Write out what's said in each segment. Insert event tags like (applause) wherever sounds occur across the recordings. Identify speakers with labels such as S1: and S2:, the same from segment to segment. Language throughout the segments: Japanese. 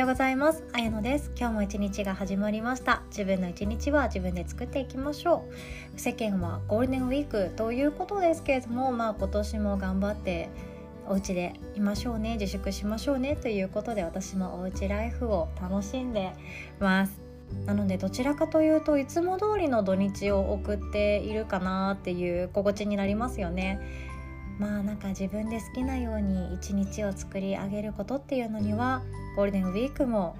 S1: ようございます。あやのです。今日も一日が始まりました。自分の一日は自分で作っていきましょう。世間はゴールデンウィークということですけれどもまあ今年も頑張ってお家でいましょうね。自粛しましょうね。ということで私もおうちライフを楽しんでます。なのでどちらかというといつも通りの土日を送っているかなっていう心地になりますよね。まあなんか自分で好きなように一日を作り上げることっていうのにはゴールデンウィークも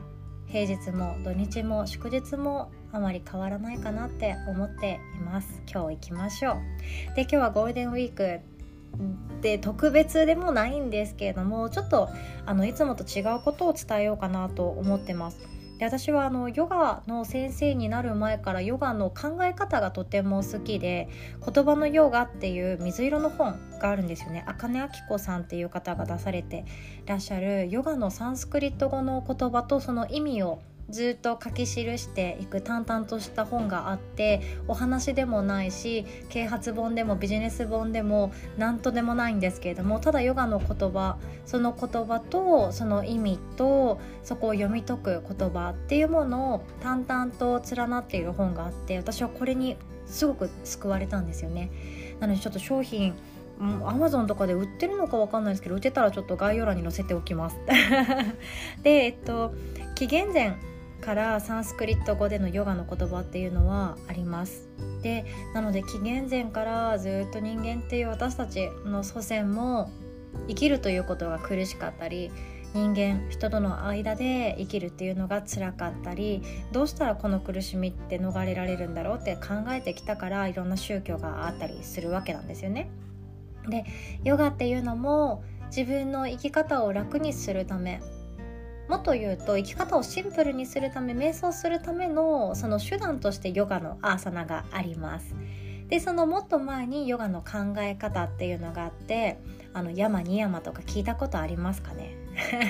S1: 平日も土日も祝日もあまり変わらないかなって思っています。今日行きましょう。で今日はゴールデンウィークで特別でもないんですけれどもちょっとあのいつもと違うことを伝えようかなと思ってますで私はあのヨガの先生になる前からヨガの考え方がとても好きで「言葉のヨガ」っていう水色の本があるんですよね。茜明子さんっていう方が出されてらっしゃるヨガのサンスクリット語の言葉とその意味をずっと書き記していく淡々とした本があってお話でもないし啓発本でもビジネス本でも何とでもないんですけれどもただヨガの言葉その言葉とその意味とそこを読み解く言葉っていうものを淡々と連なっている本があって私はこれにすごく救われたんですよね。なのでちょっと商品アマゾンとかで売ってるのかわかんないですけど売ってたらちょっと概要欄に載せておきます (laughs) でえっと紀元前からサンスクリット語でのヨガの言葉っていうのはありますでなので紀元前からずっと人間っていう私たちの祖先も生きるということが苦しかったり人間人との間で生きるっていうのが辛かったりどうしたらこの苦しみって逃れられるんだろうって考えてきたからいろんな宗教があったりするわけなんですよね。でヨガっていうのも自分の生き方を楽にするためもっと言うと生き方をシンプルにするため瞑想するためのその手段としてヨガのアーサナがあります。でそのもっと前にヨガの考え方っていうのがあってあの山に山とか聞いたことありますかね？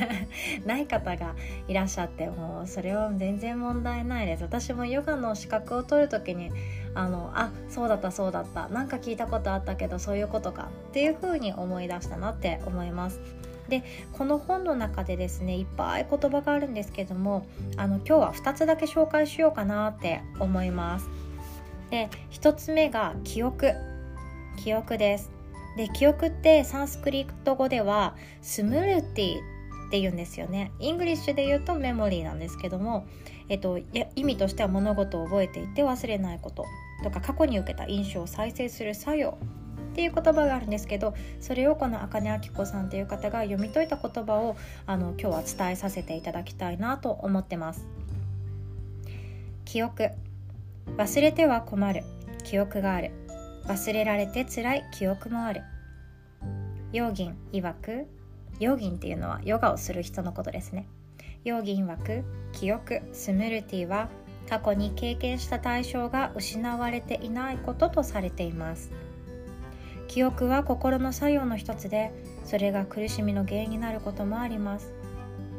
S1: (laughs) ない方がいらっしゃってもうそれは全然問題ないです。私もヨガの資格を取る時にあのあそうだったそうだったなんか聞いたことあったけどそういうことかっていう風に思い出したなって思います。でこの本の中でですねいっぱい言葉があるんですけどもあの今日は2つだけ紹介しようかなって思います。で1つ目が記憶。記憶です。で記憶ってサンスクリット語ではスムルティって言うんですよね。イングリッシュで言うとメモリーなんですけども、えっと、意味としては物事を覚えていて忘れないこととか過去に受けた印象を再生する作用っていう言葉があるんですけどそれをこの茜明子さんという方が読み解いた言葉をあの今日は伝えさせていただきたいなと思ってます。記憶。忘れては困る。記憶がある。忘れられて辛い。記憶もある。ヨーギン曰く。ヨーギンっていうのはヨガをする人のことですね。ヨーギン曰く。記憶。スムルティは過去に経験した対象が失われていないこととされています。記憶は心の作用の一つでそれが苦しみの原因になることもあります。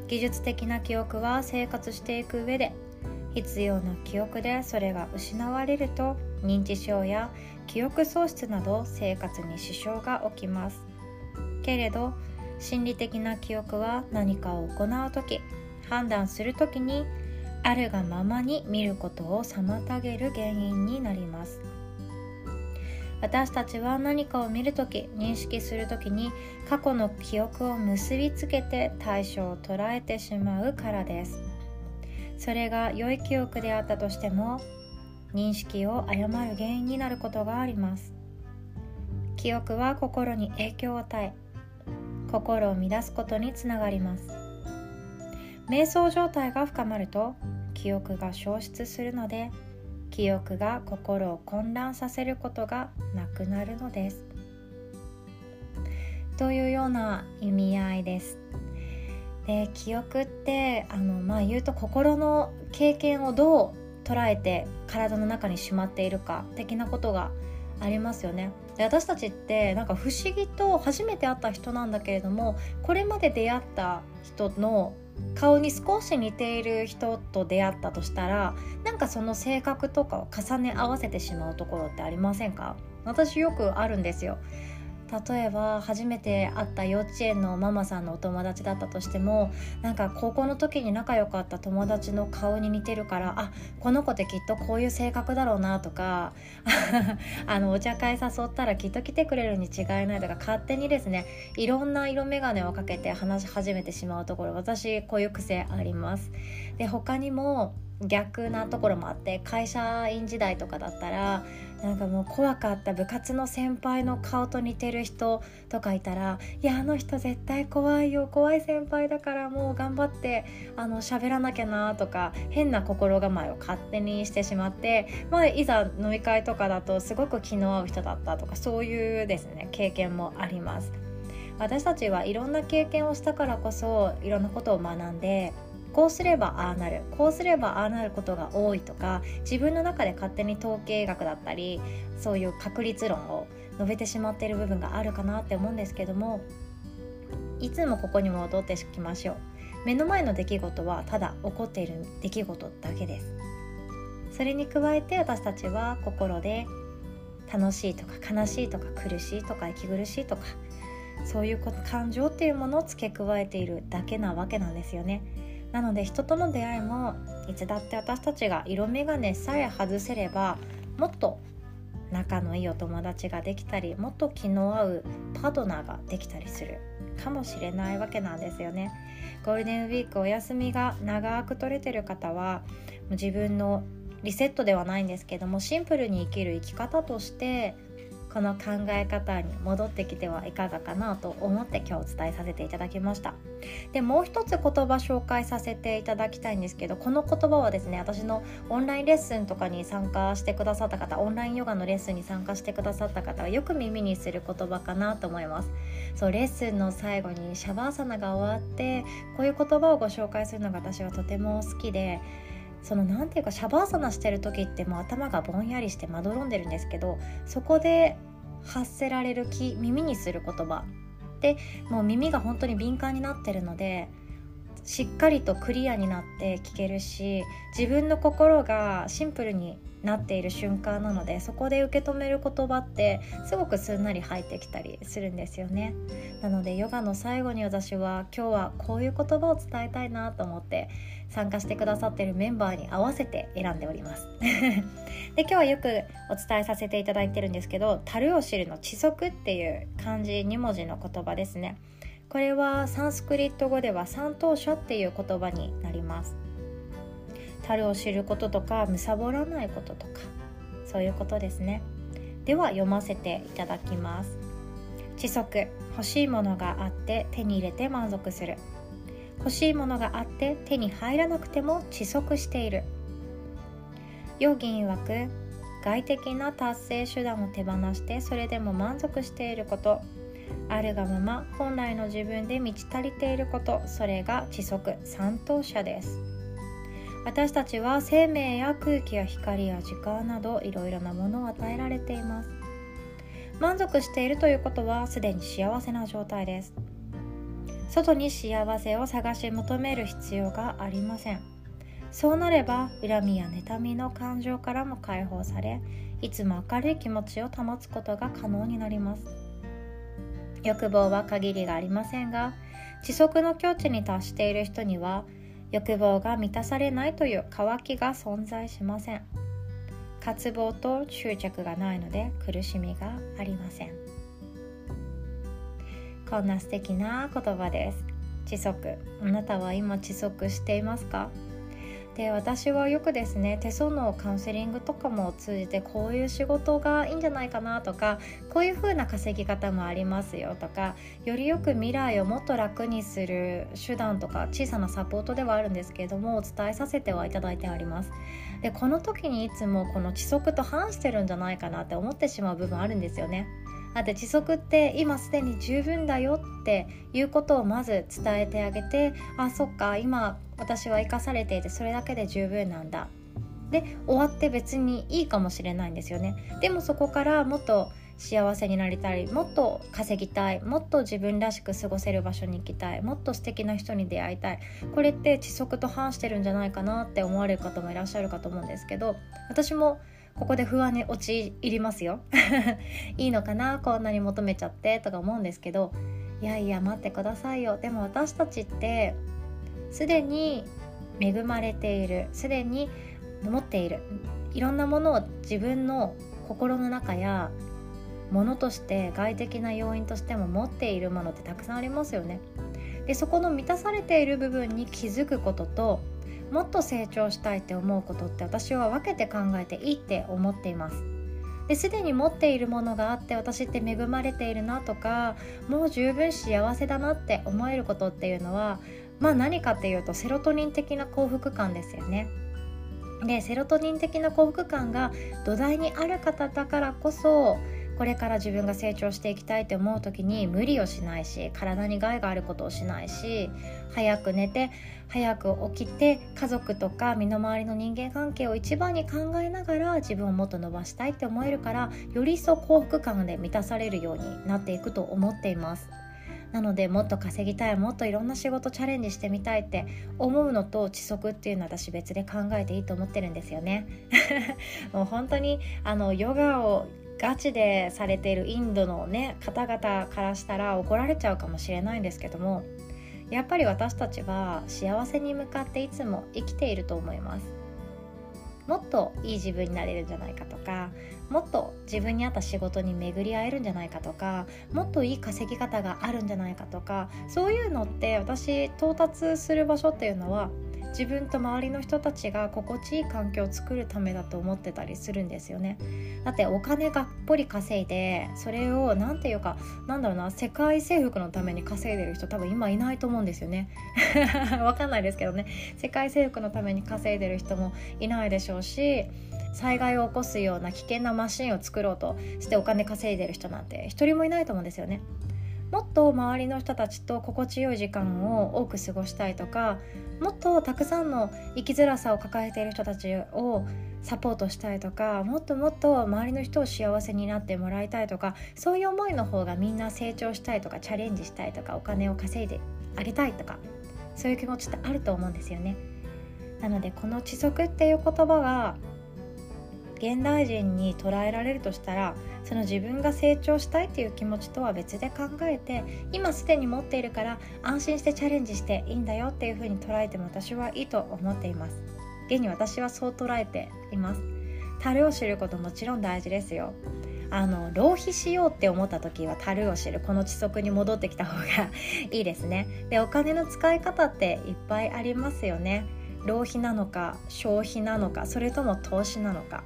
S1: 技術的な記憶は生活していく上で必要な記憶でそれが失われると認知症や記憶喪失など生活に支障が起きます。けれど心理的な記憶は何かを行う時判断する時にあるがままに見ることを妨げる原因になります。私たちは何かを見るとき認識するときに過去の記憶を結びつけて対象を捉えてしまうからです。それが良い記憶であったとしても認識を誤る原因になることがあります。記憶は心に影響を与え心を乱すことにつながります。瞑想状態が深まると記憶が消失するので記憶が心を混乱させることがなくなるのです。というような意味合いです。で記憶ってあの、まあ、言うと心の経験をどう捉えて体の中にしまっているか的なことがありますよね。で私たちってなんか不思議と初めて会った人なんだけれどもこれまで出会った人の顔に少し似ている人と出会ったとしたらなんかその性格とかを重ね合わせてしまうところってありませんか？私よくあるんですよ。例えば初めて会った幼稚園のママさんのお友達だったとしてもなんか高校の時に仲良かった友達の顔に似てるからあこの子ってきっとこういう性格だろうなとか (laughs) あのお茶会誘ったらきっと来てくれるに違いないとか勝手にですねいろんな色眼鏡をかけて話し始めてしまうところ私こういう癖あります。で他にも逆なところもあって会社員時代とかだったらなんかもう怖かった部活の先輩の顔と似てる人とかいたらいやあの人絶対怖いよ怖い先輩だからもう頑張ってあの喋らなきゃなとか変な心構えを勝手にしてしまって、まあ、いざ飲み会とかだとすごく気の合う人だったとかそういうですね経験もあります。私たちはいろんな経験をしたからこそいろんなことを学んでこうすればああなるこうすればああなることが多いとか自分の中で勝手に統計学だったりそういう確率論を述べてしまっている部分があるかなって思うんですけどもいつもここに戻ってきましょう。目の前の出来事はただ起こっている出来事だけです。それに加えて私たちは心で楽しいとか悲しいとか苦しいとか息苦しいとかそういう感情っていうものを付け加えているだけなわけなんですよね。なので人との出会いもいつだって私たちが色眼鏡さえ外せればもっと仲のいいお友達ができたりもっと気の合うパートナーができたりするかもしれないわけなんですよね。ゴールデンウィークお休みが長く取れてる方は自分のリセットではないんですけどもシンプルに生きる生き方としてこの考え方に戻ってきてはいかがかなと思って今日お伝えさせていただきました。でもう一つ言葉紹介させていただきたいんですけどこの言葉はですね私のオンラインレッスンとかに参加してくださった方オンラインヨガのレッスンに参加してくださった方はよく耳にする言葉かなと思います。そうレッスンの最後にシャバーサナが終わってこういう言葉をご紹介するのが私はとても好きでその何ていうかシャバーサナしてる時ってもう頭がぼんやりしてまどろんでるんですけどそこで発せられる気耳にする言葉。でもう耳が本当に敏感になってるのでしっかりとクリアになって聞けるし自分の心がシンプルになっている瞬間なのでそこで受け止める言葉ってすごくすんなり入ってきたりするんですよね。なのでヨガの最後に私は今日はこういう言葉を伝えたいなと思って参加してくださってるメンバーに合わせて選んでおります。(laughs) で今日はよくお伝えさせていただいてるんですけど「樽を知る」の「知足」っていう漢字2文字の言葉ですね。これはサンスクリット語では三等書っていう言葉になります。樽を知ることとか貪らないこととかそういうことですね。では読ませていただきます。知足欲しいものがあって手に入れて満足する。欲しいものがあって手に入らなくても窒息している。ヨギン曰く外的な達成手段を手放してそれでも満足していること。あるがまま本来の自分で満ち足りていることそれが知足三等者です。私たちは生命や空気や光や時間などいろいろなものを与えられています。満足しているということはすでに幸せな状態です。外に幸せを探し求める必要がありません。そうなれば恨みや妬みの感情からも解放されいつも明るい気持ちを保つことが可能になります。欲望は限りがありませんが知足の境地に達している人には欲望が満たされないという渇きが存在しません。渇望と執着がないので苦しみがありません。こんな素敵な言葉です。知足。あなたは今知足していますか？で私はよくですね手相のカウンセリングとかも通じてこういう仕事がいいんじゃないかなとかこういう風な稼ぎ方もありますよとかよりよく未来をもっと楽にする手段とか小さなサポートではあるんですけれどもお伝えさせてはいただいてあります。でこの時にいつもこの規則と反してるんじゃないかなって思ってしまう部分あるんですよね。だって時速って今すでに十分だよっていうことをまず伝えてあげてあそっか今私は生かされていてそれだけで十分なんだ。で終わって別にいいかもしれないんですよね。でもそこからもっと幸せになりたいもっと稼ぎたいもっと自分らしく過ごせる場所に行きたいもっと素敵な人に出会いたい。これって知足と反してるんじゃないかなって思われる方もいらっしゃるかと思うんですけど私もここで不安に陥りますよ。(laughs) いいのかな？こんなに求めちゃってとか思うんですけど。いやいや待ってくださいよ。でも私たちってすでに恵まれている。すでに持っている。いろんなものを自分の心の中やものとして外的な要因としても持っているものってたくさんありますよね。でそこの満たされている部分に気づくことともっと成長したいって思うことって私は分けて考えていいって思っています。ですでに持っているものがあって私って恵まれているなとかもう十分幸せだなって思えることっていうのはまあ何かっていうとセロトニン的な幸福感ですよね。でセロトニン的な幸福感が土台にある方だからこそこれから自分が成長していきたいって思う時に無理をしないし体に害があることをしないし早く寝て早く起きて家族とか身の回りの人間関係を一番に考えながら自分をもっと伸ばしたいって思えるからより一層幸福感で満たされるようになっていくと思っています。なのでもっと稼ぎたいもっといろんな仕事チャレンジしてみたいって思うのと知足っていうのは私別で考えていいと思ってるんですよね (laughs) もう本当にあのヨガをガチでされているインドのね方々からしたら怒られちゃうかもしれないんですけどもやっぱり私たちは幸せに向かっていつも生きていると思います。もっといい自分になれるんじゃないかとかもっと自分に合った仕事に巡り合えるんじゃないかとかもっといい稼ぎ方があるんじゃないかとかそういうのって私到達する場所っていうのは自分と周りの人たちが心地いい環境を作るためだと思ってたりするんですよね。だってお金がっぽり稼いでそれを何て言うかなんだろうな世界征服のために稼いでる人多分今いないと思うんですよね。(laughs) わかんないですけどね。世界征服のために稼いでる人もいないでしょうし災害を起こすような危険なマシンを作ろうとしてお金稼いでる人なんて一人もいないと思うんですよね。もっと周りの人たちと心地よい時間を多く過ごしたいとかもっとたくさんの生きづらさを抱えている人たちをサポートしたいとかもっともっと周りの人を幸せになってもらいたいとかそういう思いの方がみんな成長したいとかチャレンジしたいとかお金を稼いであげたいとかそういう気持ちってあると思うんですよね。なのでこの「知足」っていう言葉が現代人に捉えられるとしたらその自分が成長したいっていう気持ちとは別で考えて今すでに持っているから安心してチャレンジしていいんだよっていうふうに捉えても私はいいと思っています。現に私はそう捉えています。樽を知ることもちろん大事ですよ。あの浪費しようって思った時は樽を知るこの知足に戻ってきた方が (laughs) いいですね。でお金の使い方っていっぱいありますよね。浪費なのか消費なのかそれとも投資なのか。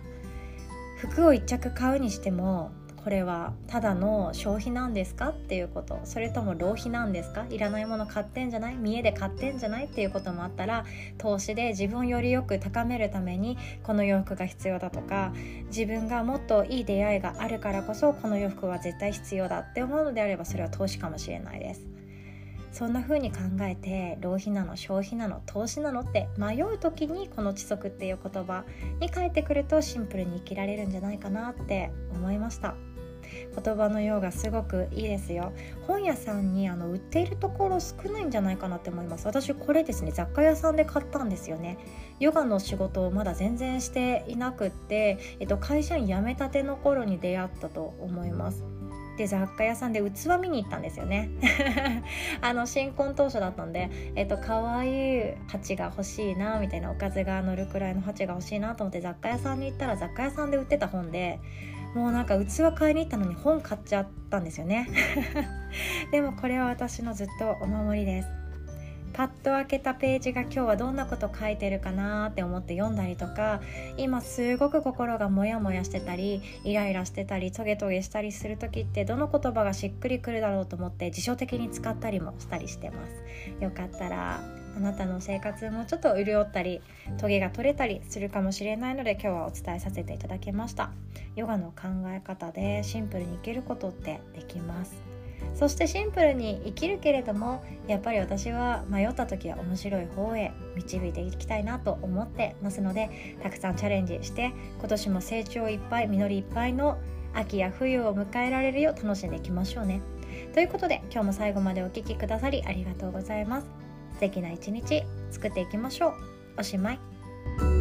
S1: 服を1着買うにしてもこれはただの消費なんですか？っていうこと。それとも浪費なんですか？いらないもの買ってんじゃない？見栄で買ってんじゃない？っていうこともあったら投資で自分をよりよく高めるためにこの洋服が必要だとか自分がもっといい出会いがあるからこそこの洋服は絶対必要だって思うのであればそれは投資かもしれないです。そんな風に考えて浪費なの消費なの投資なのって迷う時にこの「知足」っていう言葉に変えてくるとシンプルに生きられるんじゃないかなって思いました。言葉のようがすごくいいですよ。本屋さんにあの売っているところ少ないんじゃないかなって思います。私これですね雑貨屋さんで買ったんですよね。ヨガの仕事をまだ全然していなくって、えっと、会社員辞めたての頃に出会ったと思います。で雑貨屋さんで器見に行ったんですよね。(laughs) あの新婚当初だったんでえっと可愛い鉢が欲しいなみたいなおかずが乗るくらいの鉢が欲しいなと思って雑貨屋さんに行ったら雑貨屋さんで売ってた本でもうなんか器買いに行ったのに本買っちゃったんですよね。(laughs) でもこれは私のずっとお守りです。パッと開けたページが今日はどんなこと書いてるかなって思って読んだりとか今すごく心がモヤモヤしてたりイライラしてたりトゲトゲしたりする時ってどの言葉がしっくりくるだろうと思って辞書的に使ったりもしたりしてます。よかったらあなたの生活もちょっと潤ったりトゲが取れたりするかもしれないので今日はお伝えさせていただきました。ヨガの考え方でシンプルに生きることってできます。そしてシンプルに生きるけれどもやっぱり私は迷った時は面白い方へ導いていきたいなと思ってますのでたくさんチャレンジして今年も成長いっぱい実りいっぱいの秋や冬を迎えられるよう楽しんでいきましょうね。ということで今日も最後までお聴きくださりありがとうございます。素敵な一日作っていきましょう。おしまい。